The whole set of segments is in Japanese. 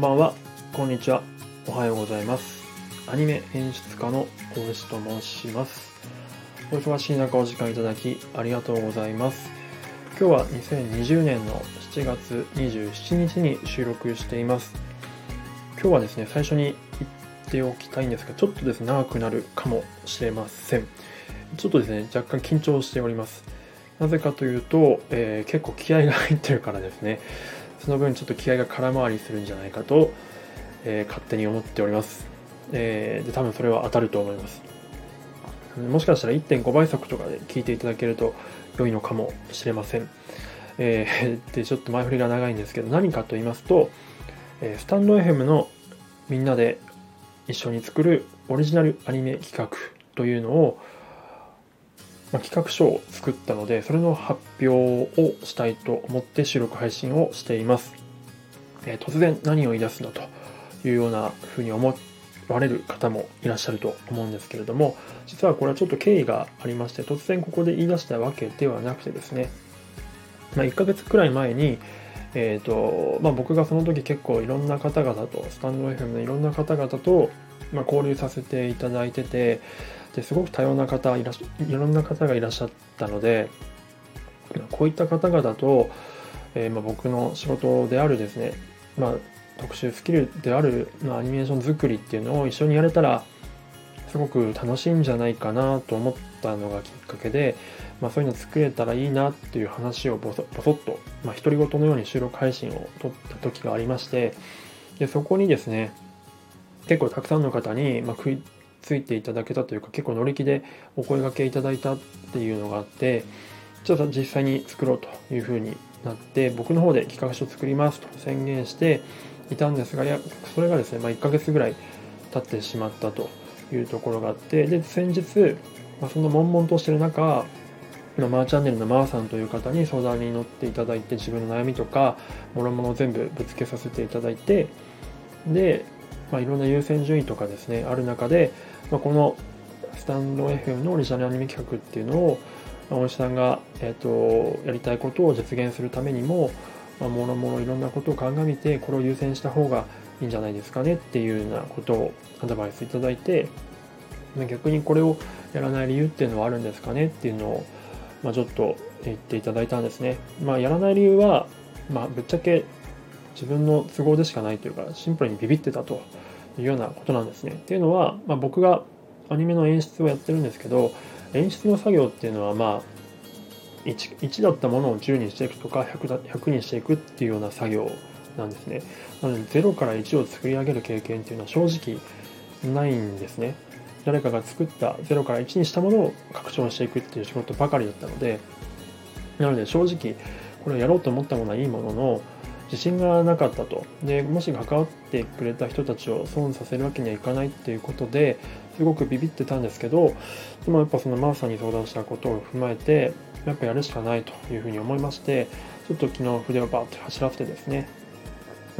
んばんは、こんにちは、おはようございます。アニメ演出家の大石と申します。お忙しい中お時間いただきありがとうございます。今日は2020年の7月27日に収録しています。今日はですね、最初に言っておきたいんですが、ちょっとですね、長くなるかもしれません。ちょっとですね、若干緊張しております。なぜかというと、えー結構気合が入ってるからですね。その分ちょっと気合が空回りするんじゃないかと、えー勝手に思っております。えーで、多分それは当たると思います。もしかしたら1.5倍速とかで聞いていただけると良いのかもしれません。えー で、ちょっと前振りが長いんですけど、何かと言いますと、えースタンド FM のみんなで一緒に作るオリジナルアニメ企画というのを、まあ、企画書を作ったので、それの発表をしたいと思って収録配信をしています。えー突然何を言い出すのというようなふうに思われる方もいらっしゃると思うんですけれども、実はこれはちょっと経緯がありまして、突然ここで言い出したわけではなくてですね、まあ、1ヶ月くらい前に、えーとまあ、僕がその時結構いろんな方々と、スタンド FM のいろんな方々と、まあ、交流させていただいてて、ですごく多様な方いらっいろんな方がいらっしゃったのでこういった方々と、えーまあ、僕の仕事であるですね、まあ、特殊スキルである、まあ、アニメーション作りっていうのを一緒にやれたらすごく楽しいんじゃないかなと思ったのがきっかけで、まあ、そういうの作れたらいいなっていう話をぼそぼそっと、まあ、独り言のように収録配信を撮った時がありましてでそこにですね結構たくさんの方に、まあ、食いついていただけたというか結構乗り気でお声掛けいただいたっていうのがあってちょっと実際に作ろうというふうになって僕の方で企画書を作りますと宣言していたんですがいやそれがですね、まあ、1ヶ月ぐらい経ってしまったというところがあってで先日、まあ、その悶々としてる中まあマーチャンネルのマーさんという方に相談に乗っていただいて自分の悩みとかもろもろ全部ぶつけさせていただいてで、まあ、いろんな優先順位とかですねある中で、まあ、このスタンド FM のオリジナルアニメ企画っていうのを、大石さんが、えー、とやりたいことを実現するためにも、まあ、もろもろいろんなことを鑑みてこれを優先した方がいいんじゃないですかねっていうようなことをアドバイスいただいて逆にこれをやらない理由っていうのはあるんですかねっていうのを、まあ、ちょっと言っていただいたんですね。まあ、やらない理由は、まあ、ぶっちゃけ自分の都合でしかないというかシンプルにビビってたというようなことなんですね。っていうのは、まあ、僕がアニメの演出をやってるんですけど演出の作業っていうのはまあ 1, 1だったものを10にしていくとか 100, だ100にしていくっていうような作業なんですね。なので0から1を作り上げる経験っていうのは正直ないんですね。誰かが作った0から1にしたものを拡張していくっていう仕事ばかりだったのでなので正直これをやろうと思ったものはいいものの自信がなかったと。でもし関わってくれた人たちを損させるわけにはいかないっていうことですごくビビってたんですけどでもやっぱそのマーさんに相談したことを踏まえてやっぱやるしかないというふうに思いましてちょっと昨日筆をバーッと走らせてですね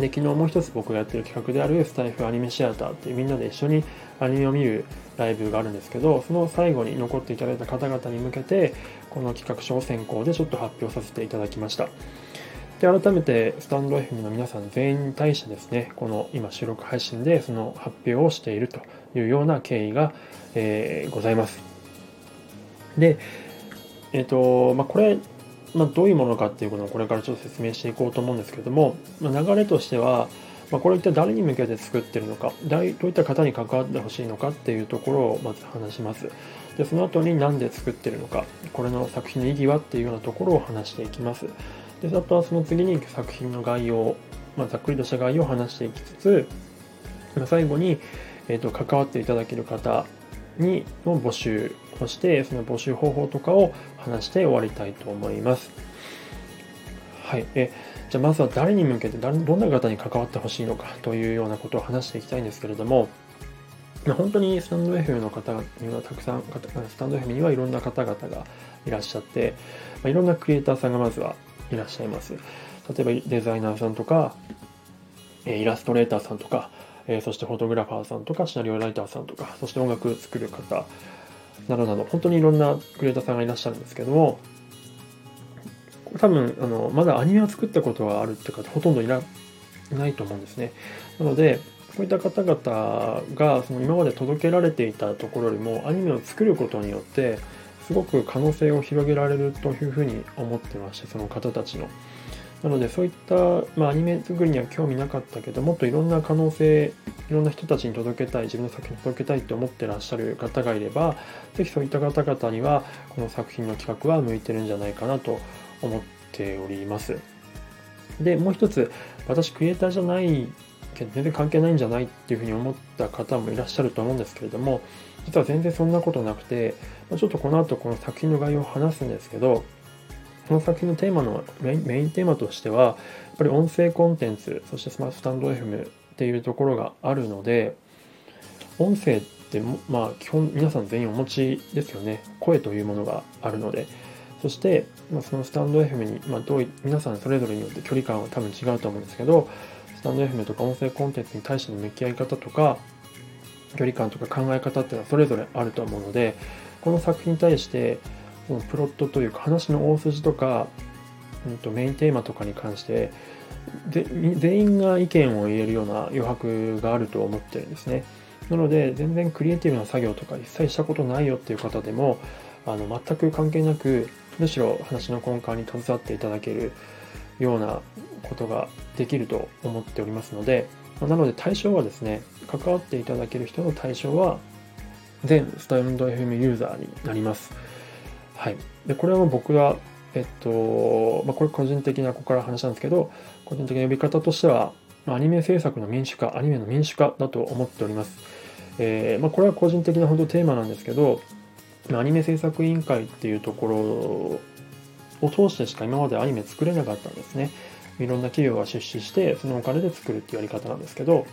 で昨日もう一つ僕がやってる企画であるスタイフアニメシアターってみんなで一緒にアニメを見るライブがあるんですけどその最後に残っていただいた方々に向けてこの企画書を先行でちょっと発表させていただきました。で改めてスタンド FM の皆さん全員に対してですねこの今収録配信でその発表をしているというような経緯が、えーございます。でえっ、とまあこれまあ、どういうものかっていうことをこれからちょっと説明していこうと思うんですけども、まあ、流れとしては、まあ、これ一体誰に向けて作ってるのかどういった方に関わってほしいのかっていうところをまず話します。でその後に何で作ってるのかこれの作品の意義はっていうようなところを話していきます。であとはその次に作品の概要、まあ、ざっくりとした概要を話していきつつまあ最後に、えー、と関わっていただける方にの募集をしてその募集方法とかを話して終わりたいと思います。はい、えじゃあまずは誰に向けて誰どんな方に関わってほしいのかというようなことを話していきたいんですけれども本当にスタンド FM の方にはたくさんスタンド FM にはいろんな方々がいらっしゃって、まあ、いろんなクリエイターさんがまずはいらっしゃいます。例えばデザイナーさんとかイラストレーターさんとか、えそしてフォトグラファーさんとかシナリオライターさんとかそして音楽作る方などなど本当にいろんなクリエイターさんがいらっしゃるんですけども多分あのまだアニメを作ったことがあるって方ほとんどいらないと思うんですね。なので、こういった方々がその今まで届けられていたところよりもアニメを作ることによってすごく可能性を広げられるというふうに思ってましてその方たちの。なのでそういった、まあ、アニメ作りには興味なかったけどもっといろんな可能性いろんな人たちに届けたい自分の作品に届けたいと思ってらっしゃる方がいれば是非そういった方々にはこの作品の企画は向いてるんじゃないかなと思っております。でもう一つ私クリエイターじゃないけど全然関係ないんじゃないっていうふうに思った方もいらっしゃると思うんですけれども実は全然そんなことなくてちょっとこの後この作品の概要を話すんですけどこの作品のテーマのメインメインテーマとしてはやっぱり音声コンテンツそしてスマートスタンド FM っていうところがあるので音声ってまあ基本皆さん全員お持ちですよね。声というものがあるので。そして、まあ、そのスタンド FM に、まあ、どう皆さんそれぞれによって距離感は多分違うと思うんですけどスタンド FM とか音声コンテンツに対しての向き合い方とか距離感とか考え方っていうのはそれぞれあると思うのでこの作品に対してプロットというか話の大筋とか、うん、とメインテーマとかに関してで全員が意見を言えるような余白があると思ってるんですねなので全然クリエイティブな作業とか一切したことないよっていう方でもあの全く関係なくむしろ話の根幹に携わっていただけるようなことができると思っておりますのでなので対象はですね関わっていただける人の対象は全スタンド FM ユーザーになります。はい。で、これは僕が、えっと、まあ、これ個人的なここから話なんですけど、個人的な呼び方としては、アニメ制作の民主化、アニメの民主化だと思っております。えー、まあ、これは個人的な本当テーマなんですけど、アニメ制作委員会っていうところを通してしか今までアニメ作れなかったんですね。いろんな企業が出資して、そのお金で作るっていうやり方なんですけど、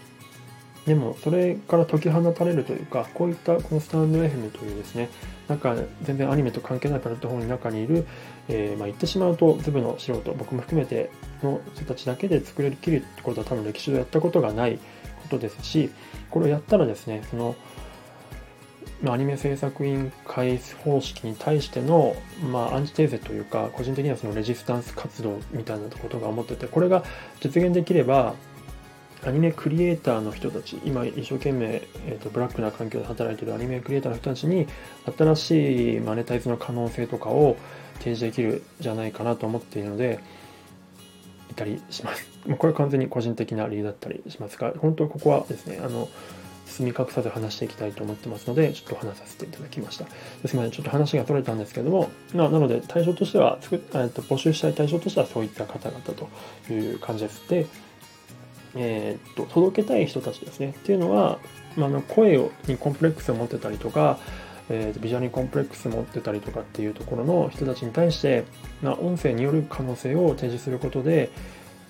でもそれから解き放たれるというかこういったこのスタンド FM というですねなんか全然アニメと関係ないプラットフォームの中にいる、えー、まあ、言ってしまうとズブの素人僕も含めての人たちだけで作れるきるってことは多分歴史上やったことがないことですしこれをやったらですねそのアニメ制作委員会方式に対しての、まあ、アンチテーゼというか個人的にはそのレジスタンス活動みたいなことが思っててこれが実現できればアニメクリエイターの人たち、今一生懸命、えーと、ブラックな環境で働いているアニメクリエイターの人たちに新しいマネタイズの可能性とかを提示できるじゃないかなと思っているので、いたりします。これは完全に個人的な理由だったりしますが、本当ここはですね、あの、包み隠さず話していきたいと思ってますので、ちょっと話させていただきました。ですので、ちょっと話が取れたんですけども、まあ、なので対象としては、えっと募集したい対象としてはそういった方々という感じです。で、えー、っと届けたい人たちですねっていうのは、まあ、の声をにコンプレックスを持ってたりとか、えー、ビジュアルにコンプレックスを持ってたりとかっていうところの人たちに対して、まあ、音声による可能性を提示することで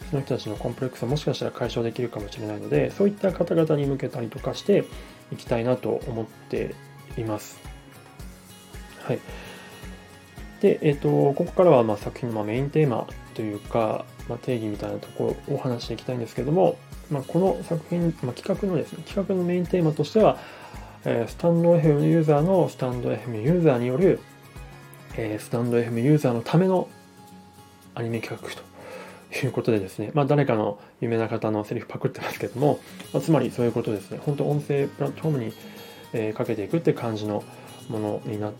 その人たちのコンプレックスをもしかしたら解消できるかもしれないのでそういった方々に向けたりとかしていきたいなと思っています。はい。で、え、ー、と、ここからはま作品のメインテーマというか、ま、定義みたいなところをお話していきたいんですけども、まあ、この作品、まあ、企画のですね、企画のメインテーマとしては、えー、スタンド FM ユーザーのスタンド FM ユーザーによる、えー、スタンド FM ユーザーのためのアニメ企画ということでですね、まあ、誰かの有名な方のセリフパクってますけども、ま、つまりそういうことですね、本当音声プラットフォームに、えー、かけていくって感じのものにな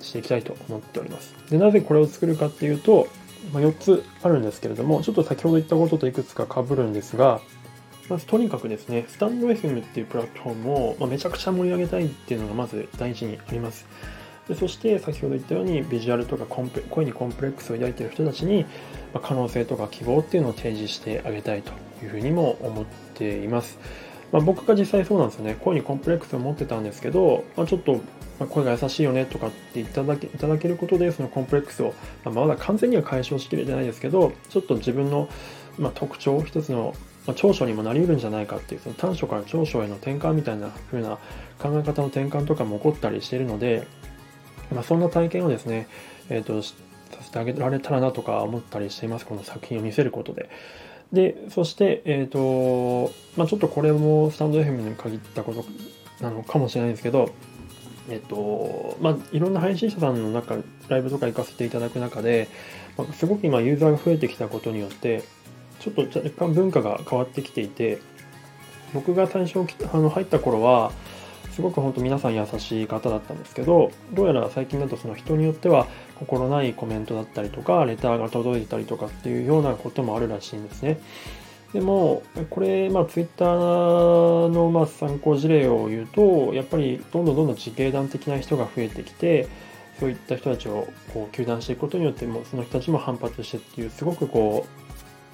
していきたいと思っております。でなぜこれを作るかっていうと、まあ、4つあるんですけれども、ちょっと先ほど言ったことといくつか被るんですが、まずとにかくですね、スタンド FM っていうプラットフォームを、まめちゃくちゃ盛り上げたいっていうのがまず大事にあります。でそして先ほど言ったようにビジュアルとかコンプ声にコンプレックスを抱いている人たちに、ま可能性とか希望っていうのを提示してあげたいというふうにも思っています。まあ、僕が実際そうなんですよね。声にコンプレックスを持ってたんですけど、まあ、ちょっと声が優しいよねとかっていただけいただけることでそのコンプレックスを、まあ、まだ完全には解消しきれてないですけどちょっと自分の、ま、特徴一つの、長所にもなりうるんじゃないかっていうその短所から長所への転換みたいな風な考え方の転換とかも起こったりしているので、ま、そんな体験をですね、えーと、させてあげられたらなとか思ったりしていますこの作品を見せることで。でそして、えーとまあ、ちょっとこれもスタンド FM に限ったことなのかもしれないんですけどえっと、まあ、いろんな配信者さんの中、ライブとか行かせていただく中で、まあ、すごく今ユーザーが増えてきたことによって、ちょっと若干文化が変わってきていて僕が最初あの入った頃はすごく本当皆さん優しい方だったんですけどどうやら最近だとその人によっては心ないコメントだったりとかレターが届いてたりとかっていうようなこともあるらしいんですね。でも、これ、まあ、ツイッターのまあ参考事例を言うと、やっぱりどんどんどんどん自警団的な人が増えてきて、そういった人たちをこう糾弾していくことによっても、その人たちも反発してっていう、すごくこ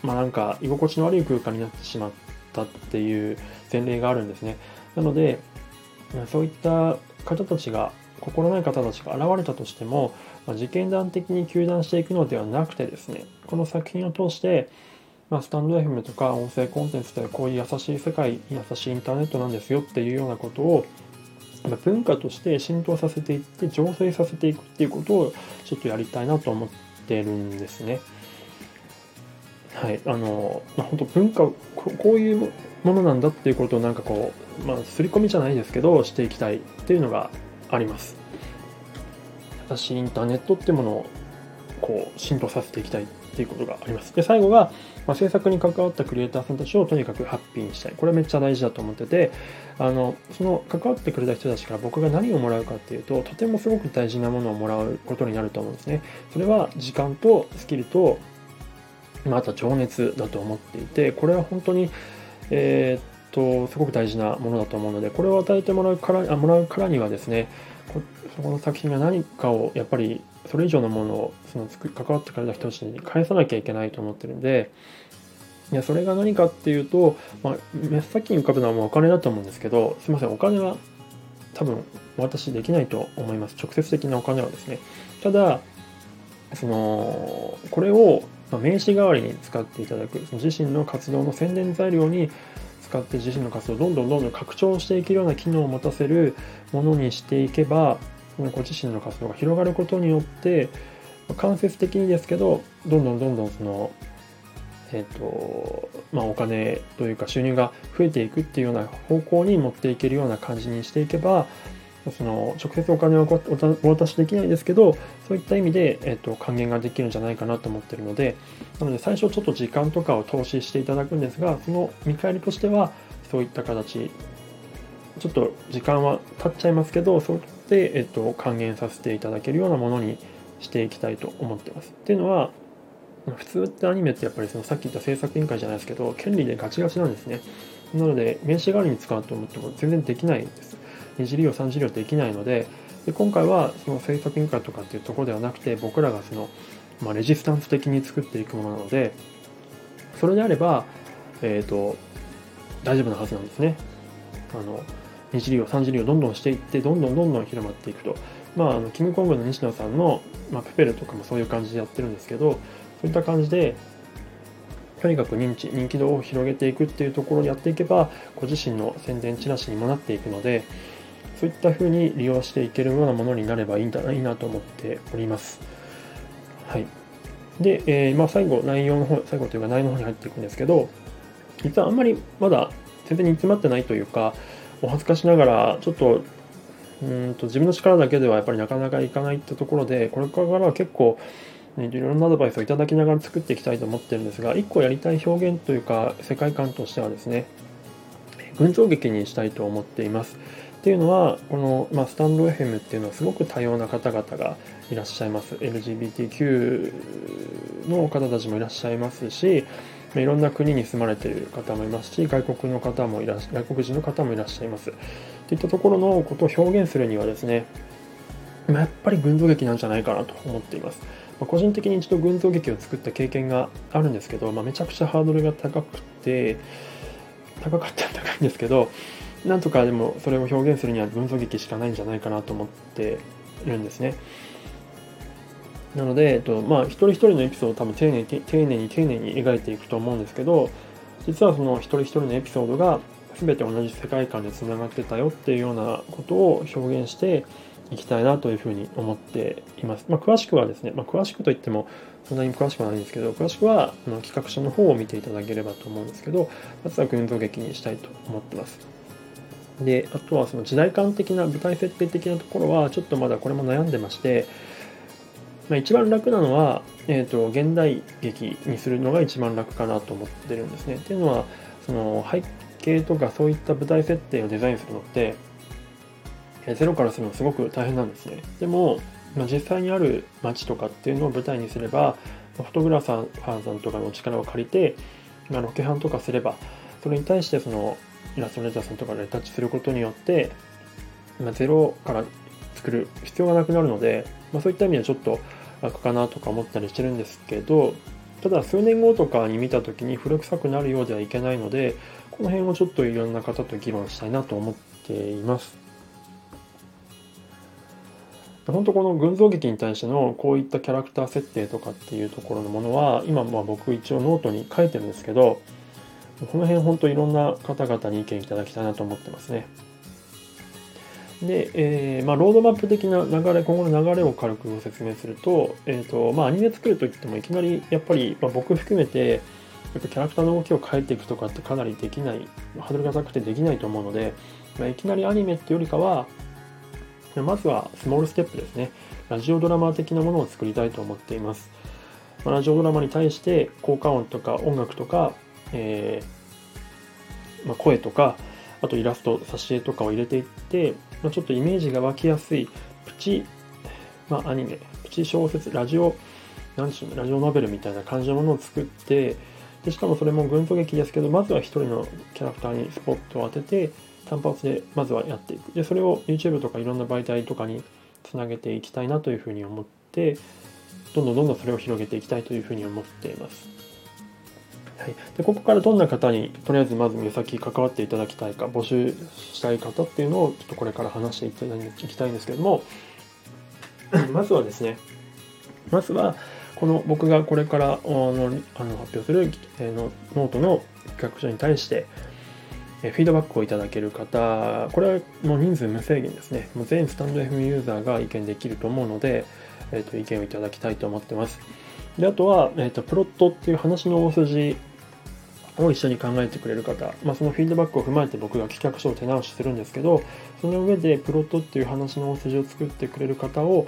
う、まあなんか居心地の悪い空間になってしまったっていう前例があるんですね。なので、そういった方たちが、心ない方たちが現れたとしても、まあ、事件団的に糾弾していくのではなくてですね、この作品を通して、まあ、スタンド FM とか音声コンテンツではこういう優しい世界優しいインターネットなんですよっていうようなことをま文化として浸透させていって醸成させていくっていうことをちょっとやりたいなと思ってるんですね。はい、あの、まあ、本当文化こういうものなんだっていうことをなんかこう、まあ、刷り込みじゃないですけどしていきたいっていうのがあります。私インターネットってものをこう浸透させていきたいっていうことがあります。で、最後が、まあ、制作に関わったクリエイターさんたちをとにかくハッピーにしたい。これはめっちゃ大事だと思ってて、あの、その関わってくれた人たちから僕が何をもらうかっていうと、とてもすごく大事なものをもらうことになると思うんですね。それは時間とスキルと、また情熱だと思っていて、これは本当に、えー、っと、すごく大事なものだと思うので、これを与えてもらうからあもらうからにはですね、そこの作品が何かをやっぱりそれ以上のものをその関わってくれた人たちに返さなきゃいけないと思ってるんでいやそれが何かっていうと、まあ、真っ先に浮かぶのはもうお金だと思うんですけどすいませんお金は多分お渡しできないと思います。直接的なお金はですね。ただそのこれを名刺代わりに使っていただくその自身の活動の宣伝材料に使って自身の活動をどんどんどんどん拡張していけるような機能を持たせるものにしていけばご自身の活動が広がることによって間接的にですけどどんどんどんどんそのえっ、ー、とまあお金というか収入が増えていくっていうような方向に持っていけるような感じにしていけばその直接お金はお渡しできないですけどそういった意味で、えーと、還元ができるんじゃないかなと思ってるのでなので最初ちょっと時間とかを投資していただくんですがその見返りとしてはそういった形ちょっと時間は経っちゃいますけどそうで、えっと、還元させていただけるようなものにしていきたいと思ってます。っていうのは、普通ってアニメってやっぱりそのさっき言った制作委員会じゃないですけど、権利でガチガチなんですね。なので、名刺代わりに使うと思っても全然できないんです。2次利用、3次利用できないので、で今回はその制作委員会とかっていうところではなくて、僕らがその、まあ、レジスタンス的に作っていくものなので、それであれば、え、ー、と、大丈夫なはずなんですね。あの、2次利用、3次利用どんどんしていって、どんどんどんどん広まっていくと。まあ、あのキングコングの西野さんの、まあ、ペペルとかもそういう感じでやってるんですけど、そういった感じで、とにかく認知、人気度を広げていくっていうところをやっていけば、ご自身の宣伝チラシにもなっていくので、そういった風に利用していけるようなものになればいいんだいいなと思っております。はい。で、えー、まあ、最後、内容の方、最後というか内容の方に入っていくんですけど、実はあんまりまだ全然煮詰まってないというか、お恥ずかしながら、ちょっと、うんと自分の力だけではやっぱりなかなかいかないってところで、これからは結構、ね、いろんなアドバイスをいただきながら作っていきたいと思ってるんですが、一個やりたい表現というか、世界観としてはですね、群像劇にしたいと思っています。っていうのは、この、まあ、スタンド FM っていうのはすごく多様な方々がいらっしゃいます。LGBTQ の方たちもいらっしゃいますし、いろんな国に住まれている方もいますし、外国の方もいらっしゃ外国人の方もいらっしゃいます。といったところのことを表現するにはですね、まやっぱり群像劇なんじゃないかなと思っています。まあ、個人的に一度群像劇を作った経験があるんですけど、まあ、めちゃくちゃハードルが高くて、高かったら高いんですけど、なんとかでもそれを表現するには群像劇しかないんじゃないかなと思っているんですね。なので、えっとまあ、一人一人のエピソードを多分丁寧に丁寧に丁寧に描いていくと思うんですけど、実はその一人一人のエピソードが全て同じ世界観でつながってたよっていうようなことを表現していきたいなというふうに思っています。まあ、詳しくはですね、まあ、詳しくといってもそんなに詳しくはないんですけど、詳しくはあの企画書の方を見ていただければと思うんですけど、まずは群像劇にしたいと思ってます。で、あとはその時代感的な舞台設定的なところはちょっとまだこれも悩んでまして、まあ、一番楽なのは、えーと、現代劇にするのが一番楽かなと思ってるんですね。っていうのはその背景とかそういった舞台設定をデザインするのってゼロからするのすごく大変なんですね。でも、まあ、実際にある街とかっていうのを舞台にすればフォトグラファーさんとかの力を借りて、まあ、ロケハンとかすればそれに対してそのイラストレーターさんとかでタッチすることによって、まあ、ゼロから作る必要がなくなるので、まあ、そういった意味ではちょっと楽かなとか思ったりしてるんですけどただ数年後とかに見た時に古臭くなるようではいけないのでこの辺をちょっといろんな方と議論したいなと思っています。本当この群像劇に対してのこういったキャラクター設定とかっていうところのものは今まあ僕一応ノートに書いてるんですけどこの辺本当いろんな方々に意見いただきたいなと思ってますね。で、えー、まあ、ロードマップ的な流れ、今後の流れを軽くご説明すると、えっ、ー、と、まあ、アニメ作るときってもいきなり、やっぱり、まあ、僕含めて、やっぱキャラクターの動きを変えていくとかってかなりできない、ハードルが高くてできないと思うので、まあ、いきなりアニメっていうよりかは、まずはスモールステップですね。ラジオドラマ的なものを作りたいと思っています。ま、ラジオドラマに対して効果音とか音楽とか、えーまあ、声とか、あとイラスト、挿絵とかを入れていって、まあ、ちょっとイメージが湧きやすいプチ、まあ、アニメ、プチ小説、ラジオ、何でしょうね、ラジオノベルみたいな感じのものを作って、でしかもそれも群像劇ですけど、まずは一人のキャラクターにスポットを当てて、単発でまずはやっていく。で、それを YouTube とかいろんな媒体とかにつなげていきたいなというふうに思って、どんどんどんどんそれを広げていきたいというふうに思っています。はい、でここからどんな方にとりあえずまず目先関わっていただきたいか募集したい方っていうのをちょっとこれから話していただきたいんですけども まずはですねまずはこの僕がこれからあのあの発表する、えのノートの企画書に対してフィードバックをいただける方、これはもう人数無制限ですね。もう全スタンド FM ユーザーが意見できると思うので、えー、と意見をいただきたいと思ってます。であとは、えーと、プロットっていう話の大筋を一緒に考えてくれる方、まあ、そのフィードバックを踏まえて僕が企画書を手直しするんですけどその上でプロットっていう話の大筋を作ってくれる方を、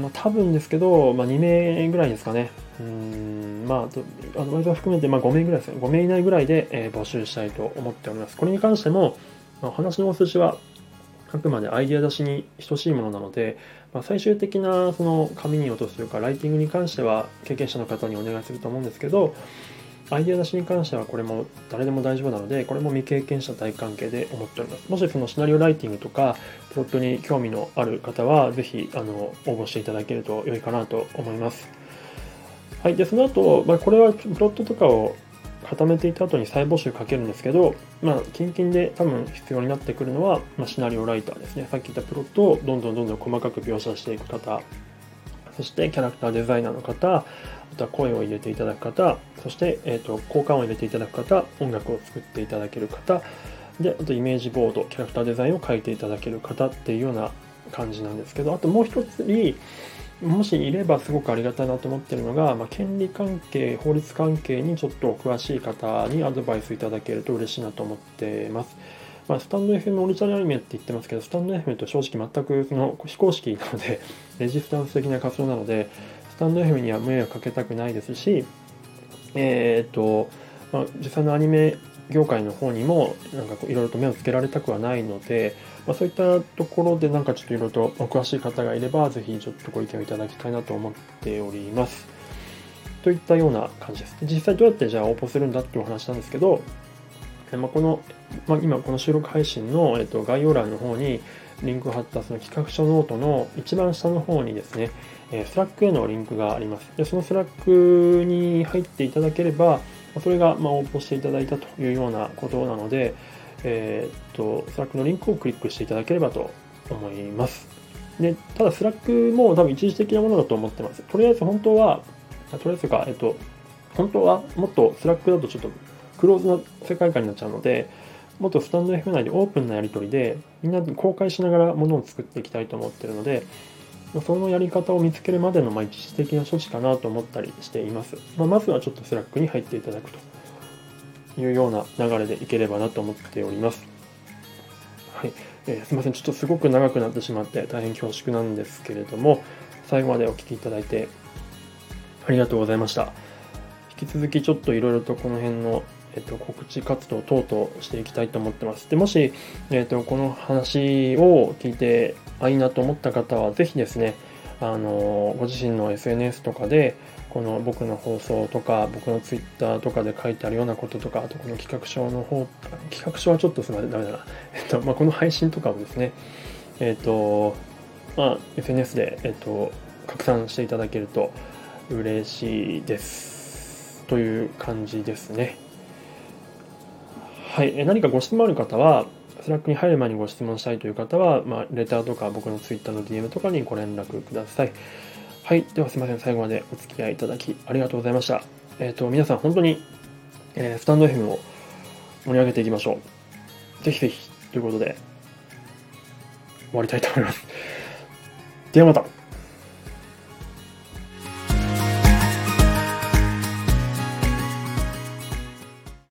まあ、多分ですけど、まあ、2名ぐらいですかね。うんまあアドバイザー含めてまあ5名ぐらいですね。5名以内ぐらいで、えー、募集したいと思っております。これに関しても、まあ、話の大筋はあくまでアイデア出しに等しいものなので、まあ、最終的なその紙に落とすというかライティングに関しては経験者の方にお願いすると思うんですけどアイデア出しに関してはこれも誰でも大丈夫なので、これも未経験者大関係で思っております。もしそのシナリオライティングとか、プロットに興味のある方は、ぜひ、あの、応募していただけると良いかなと思います。はい。で、その後、まあ、これはプロットとかを固めていた後に再募集かけるんですけど、まあ、近々で多分必要になってくるのは、まあ、シナリオライターですね。さっき言ったプロットをどんどんどんどん細かく描写していく方、そしてキャラクターデザイナーの方、とは声を入れていただく方、そして、えーと、交換を入れていただく方、音楽を作っていただける方、で、あとイメージボード、キャラクターデザインを書いていただける方っていうような感じなんですけど、あともう一つに、もしいればすごくありがたいなと思ってるのが、まあ、権利関係、法律関係にちょっと詳しい方にアドバイスいただけると嬉しいなと思ってます。まあ、スタンド FM オリジナルアニメって言ってますけど、スタンド FM と正直全くその非公式なので、レジスタンス的な活動なので、スタンド FM には迷惑かけたくないですし、えー、っと、まあ、実際のアニメ業界の方にもなんかいろいろと目をつけられたくはないので、まあ、そういったところでなんかちょっといろいろとお詳しい方がいればぜひちょっとご意見をいただきたいなと思っております。といったような感じです。実際どうやってじゃあ応募するんだっていうお話なんですけど、まあ、この、まあ、今この収録配信の、えっと、概要欄の方にリンクを貼ったその企画書ノートの一番下の方にですね、え Slack へのリンクがあります。でその Slack に入っていただければ、それがま応募していただいたというようなことなので、えー、っと、 Slack のリンクをクリックしていただければと思います。で、ただ Slack も多分一時的なものだと思ってます。とりあえず本当は、とりあえずか、えっと、本当はもっと Slack だとちょっとクローズな世界観になっちゃうので、もっとスタンド F 内でオープンなやり取りで、みんなで公開しながらものを作っていきたいと思ってるので、そのやり方を見つけるまでの、ま、一時的な処置かなと思ったりしています。まあ、まずはちょっと Slack に入っていただくというような流れでいければなと思っております。はい。えー、すいません。ちょっとすごく長くなってしまって大変恐縮なんですけれども、最後までお聴きいただいてありがとうございました。引き続きちょっといろいろとこの辺の、えっと、告知活動等々していきたいと思ってます。で、もし、えっと、この話を聞いて、あ、いいなと思った方は、ぜひですね、あの、ご自身の SNS とかで、この僕の放送とか、僕の Twitter とかで書いてあるようなこととか、あとこの企画書の方、企画書はちょっとすみません、ダメだな。えっと、まあ、この配信とかをですね、えっと、まあ、SNS で、えっと、拡散していただけると嬉しいです。という感じですね。はい、何かご質問ある方は、 Slack に入る前にご質問したいという方は、まあ、レターとか僕の Twitter の DM とかにご連絡ください。はい、ではすいません、最後までお付き合いいただきありがとうございました。えっ、ー、と、皆さん本当に、えー、スタンド FM を盛り上げていきましょう。ぜひぜひ、ということで、終わりたいと思います。ではまた。